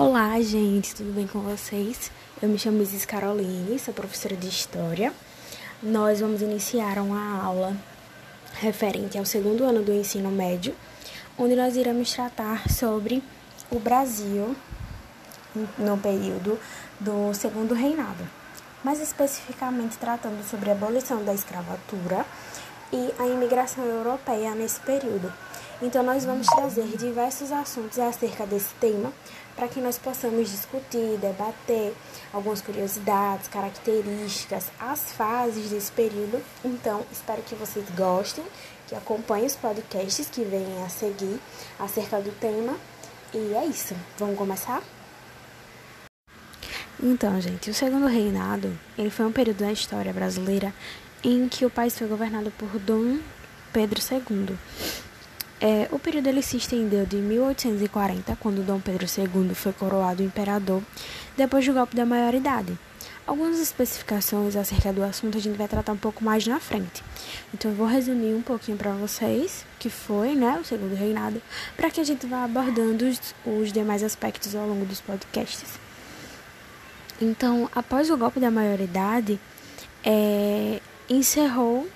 Olá, gente, tudo bem com vocês? Eu me chamo Isis Caroline, sou professora de História. Nós vamos iniciar uma aula referente ao segundo ano do ensino médio, onde nós iremos tratar sobre o Brasil no período do segundo reinado, mais especificamente tratando sobre a abolição da escravatura e a imigração europeia nesse período. Então, nós vamos trazer diversos assuntos acerca desse tema para que nós possamos discutir, debater algumas curiosidades, características, as fases desse período. Então, espero que vocês gostem, que acompanhem os podcasts que vêm a seguir acerca do tema. E é isso. Vamos começar? Então, gente, o segundo reinado, ele foi um período da história brasileira em que o país foi governado por Dom Pedro II. É, o período ele se estendeu de 1840, quando Dom Pedro II foi coroado imperador, depois do golpe da maioridade. Algumas especificações acerca do assunto a gente vai tratar um pouco mais na frente. Então eu vou resumir um pouquinho para vocês, que foi né, o segundo reinado, para que a gente vá abordando os, os demais aspectos ao longo dos podcasts. Então, após o golpe da maioridade, é, encerrou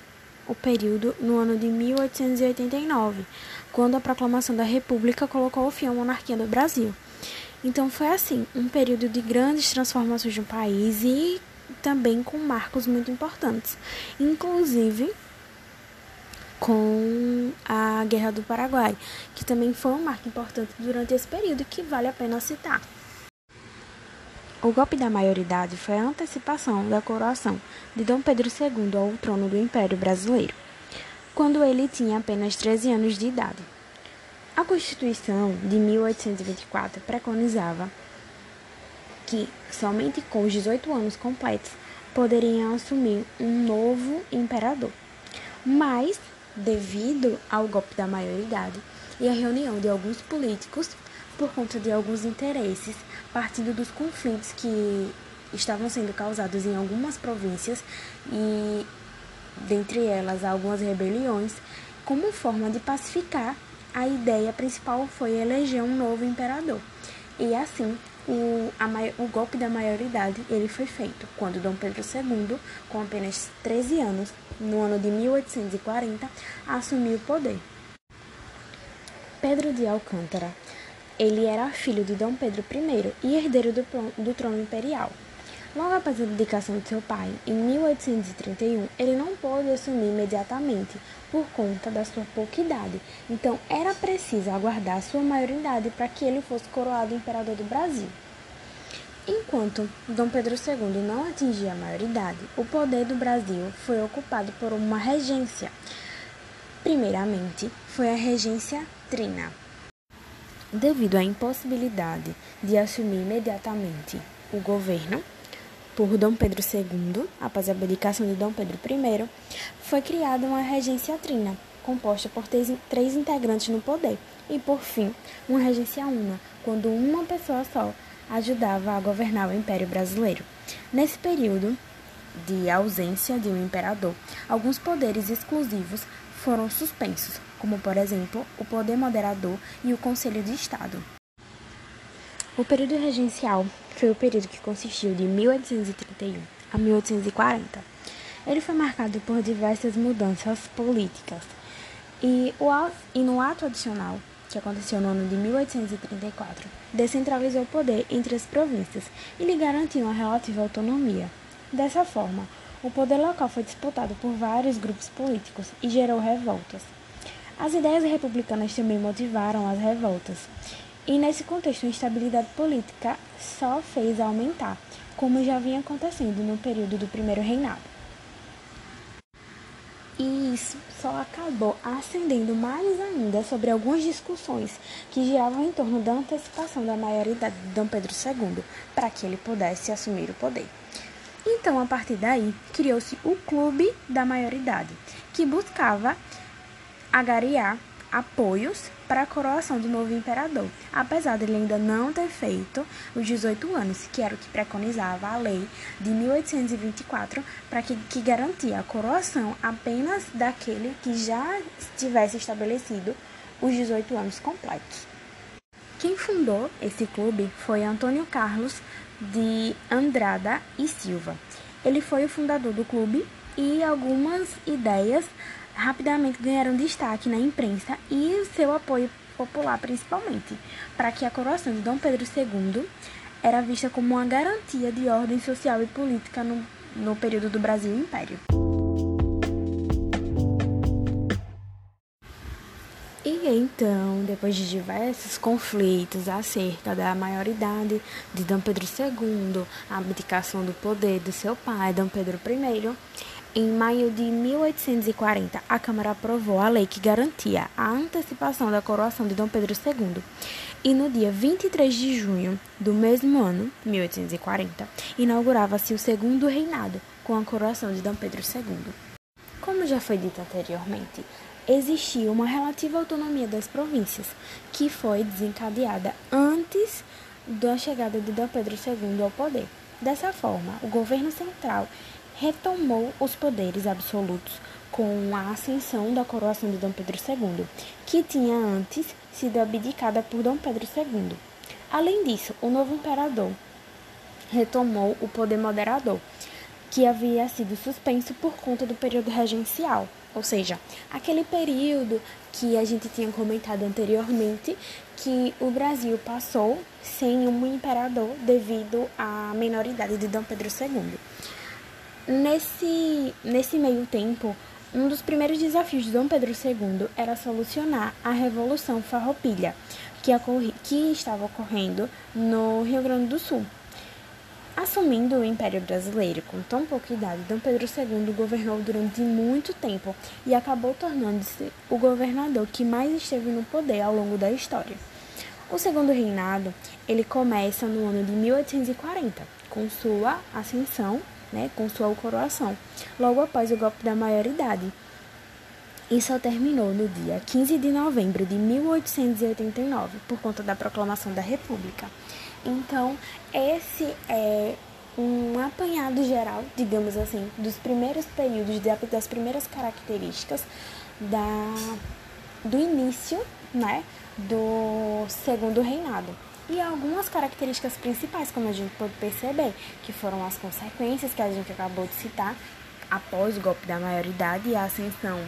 o período no ano de 1889, quando a proclamação da República colocou fim à monarquia do Brasil. Então foi assim, um período de grandes transformações no país e também com marcos muito importantes, inclusive com a Guerra do Paraguai, que também foi um marco importante durante esse período que vale a pena citar. O golpe da maioridade foi a antecipação da coroação de Dom Pedro II ao trono do Império Brasileiro, quando ele tinha apenas 13 anos de idade. A Constituição de 1824 preconizava que somente com os 18 anos completos poderiam assumir um novo imperador. Mas, devido ao golpe da maioridade e à reunião de alguns políticos por conta de alguns interesses, partindo dos conflitos que estavam sendo causados em algumas províncias e, dentre elas, algumas rebeliões, como forma de pacificar, a ideia principal foi eleger um novo imperador. E assim, o, a, o golpe da maioridade ele foi feito quando Dom Pedro II, com apenas 13 anos, no ano de 1840, assumiu o poder. Pedro de Alcântara ele era filho de Dom Pedro I e herdeiro do, do trono imperial. Logo após a dedicação de seu pai, em 1831, ele não pôde assumir imediatamente por conta da sua pouca idade, então era preciso aguardar sua maioridade para que ele fosse coroado imperador do Brasil. Enquanto Dom Pedro II não atingia a maioridade, o poder do Brasil foi ocupado por uma regência. Primeiramente, foi a regência trina, devido à impossibilidade de assumir imediatamente o governo por Dom Pedro II, após a abdicação de Dom Pedro I, foi criada uma regência trina, composta por três integrantes no poder, e por fim, uma regência una, quando uma pessoa só ajudava a governar o Império Brasileiro. Nesse período de ausência de um imperador, alguns poderes exclusivos foram suspensos, como por exemplo o poder moderador e o Conselho de Estado. O período regencial foi o período que consistiu de 1831 a 1840. Ele foi marcado por diversas mudanças políticas e, o, e no ato adicional, que aconteceu no ano de 1834, descentralizou o poder entre as províncias e lhe garantiu uma relativa autonomia. Dessa forma, o poder local foi disputado por vários grupos políticos e gerou revoltas. As ideias republicanas também motivaram as revoltas, e nesse contexto a instabilidade política só fez aumentar, como já vinha acontecendo no período do primeiro reinado. E isso só acabou acendendo mais ainda sobre algumas discussões que giravam em torno da antecipação da maioridade de Dom Pedro II para que ele pudesse assumir o poder. Então, a partir daí, criou-se o Clube da Maioridade, que buscava agariar apoios para a coroação do novo imperador, apesar de ele ainda não ter feito os 18 anos, que era o que preconizava a lei de 1824, para que, que garantia a coroação apenas daquele que já tivesse estabelecido os 18 anos completos Quem fundou esse clube foi Antônio Carlos de Andrada e Silva. Ele foi o fundador do clube e algumas ideias rapidamente ganharam destaque na imprensa e seu apoio popular principalmente, para que a coroação de Dom Pedro II era vista como uma garantia de ordem social e política no, no período do Brasil Império. E então, depois de diversos conflitos acerca da maioridade de Dom Pedro II, a abdicação do poder do seu pai, Dom Pedro I, em maio de 1840, a Câmara aprovou a lei que garantia a antecipação da coroação de Dom Pedro II. E no dia 23 de junho do mesmo ano, 1840, inaugurava-se o segundo reinado, com a coroação de Dom Pedro II. Como já foi dito anteriormente, existia uma relativa autonomia das províncias, que foi desencadeada antes da chegada de Dom Pedro II ao poder. Dessa forma, o governo central retomou os poderes absolutos com a ascensão da coroação de Dom Pedro II, que tinha antes sido abdicada por Dom Pedro II. Além disso, o novo imperador retomou o poder moderador, que havia sido suspenso por conta do período regencial, ou seja, aquele período que a gente tinha comentado anteriormente, que o Brasil passou sem um imperador devido à menoridade de Dom Pedro II. Nesse, nesse meio tempo, um dos primeiros desafios de Dom Pedro II era solucionar a Revolução Farroupilha, que, que estava ocorrendo no Rio Grande do Sul. Assumindo o Império Brasileiro com tão pouca idade, Dom Pedro II governou durante muito tempo e acabou tornando-se o governador que mais esteve no poder ao longo da história. O segundo reinado, ele começa no ano de 1840, com sua ascensão né, com sua coroação, logo após o golpe da maioridade. E só terminou no dia 15 de novembro de 1889, por conta da proclamação da República. Então, esse é um apanhado geral, digamos assim, dos primeiros períodos, das primeiras características da, do início né, do segundo reinado e algumas características principais, como a gente pode perceber, que foram as consequências que a gente acabou de citar após o golpe da maioridade e a ascensão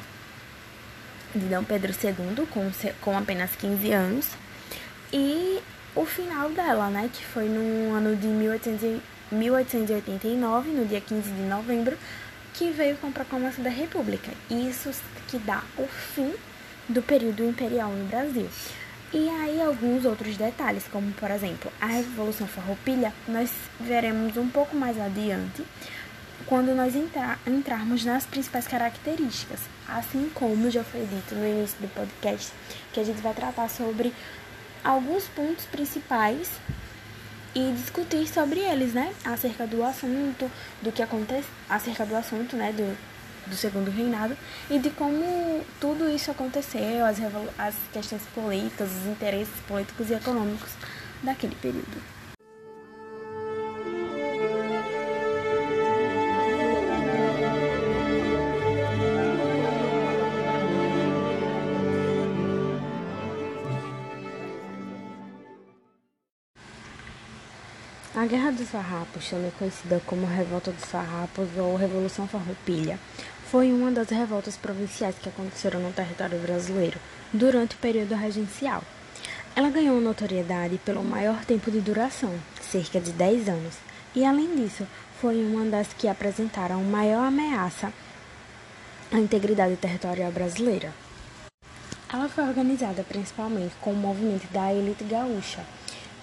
de Dom Pedro II com, com apenas 15 anos e o final dela, né, que foi no ano de 1800, 1889, no dia 15 de novembro, que veio com a proclamação da República. Isso que dá o fim do período imperial no Brasil. E aí alguns outros detalhes, como por exemplo, a Revolução Farroupilha, nós veremos um pouco mais adiante, quando nós entrar, entrarmos nas principais características, assim como já foi dito no início do podcast, que a gente vai tratar sobre alguns pontos principais e discutir sobre eles, né? Acerca do assunto, do que acontece, acerca do assunto, né? Do, do segundo reinado e de como tudo isso aconteceu, as, as questões políticas, os interesses políticos e econômicos daquele período. A Guerra dos Farrapos, também conhecida como Revolta dos Farrapos ou Revolução Farroupilha, foi uma das revoltas provinciais que aconteceram no território brasileiro durante o período regencial. Ela ganhou notoriedade pelo maior tempo de duração, cerca de 10 anos, e além disso, foi uma das que apresentaram maior ameaça à integridade territorial brasileira. Ela foi organizada principalmente com o movimento da elite gaúcha,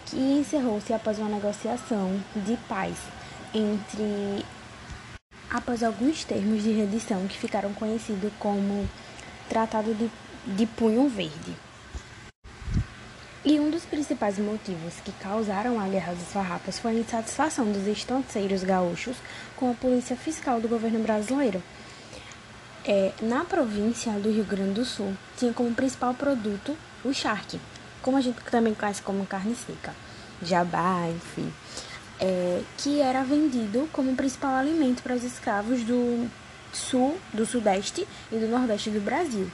que encerrou-se após uma negociação de paz entre após alguns termos de redição que ficaram conhecidos como Tratado de, de Punho Verde. E um dos principais motivos que causaram a Guerra dos Farrapos foi a insatisfação dos estanceiros gaúchos com a polícia fiscal do governo brasileiro. É, na província do Rio Grande do Sul, tinha como principal produto o charque, como a gente também conhece como carne seca, jabá, enfim é, que era vendido como principal alimento para os escravos do sul, do sudeste e do nordeste do Brasil.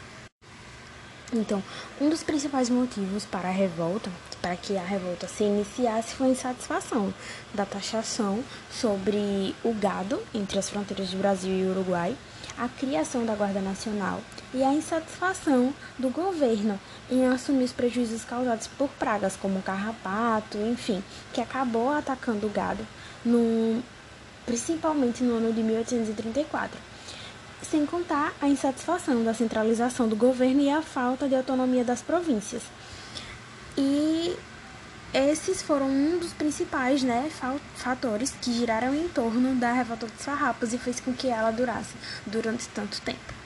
Então, um dos principais motivos para a revolta, para que a revolta se iniciasse, foi a insatisfação da taxação sobre o gado entre as fronteiras do Brasil e Uruguai, a criação da Guarda Nacional e a insatisfação do governo em assumir os prejuízos causados por pragas como carrapato, enfim, que acabou atacando o gado, no, principalmente no ano de 1834 sem contar a insatisfação da centralização do governo e a falta de autonomia das províncias. E esses foram um dos principais né, fatores que giraram em torno da revolta dos farrapos e fez com que ela durasse durante tanto tempo.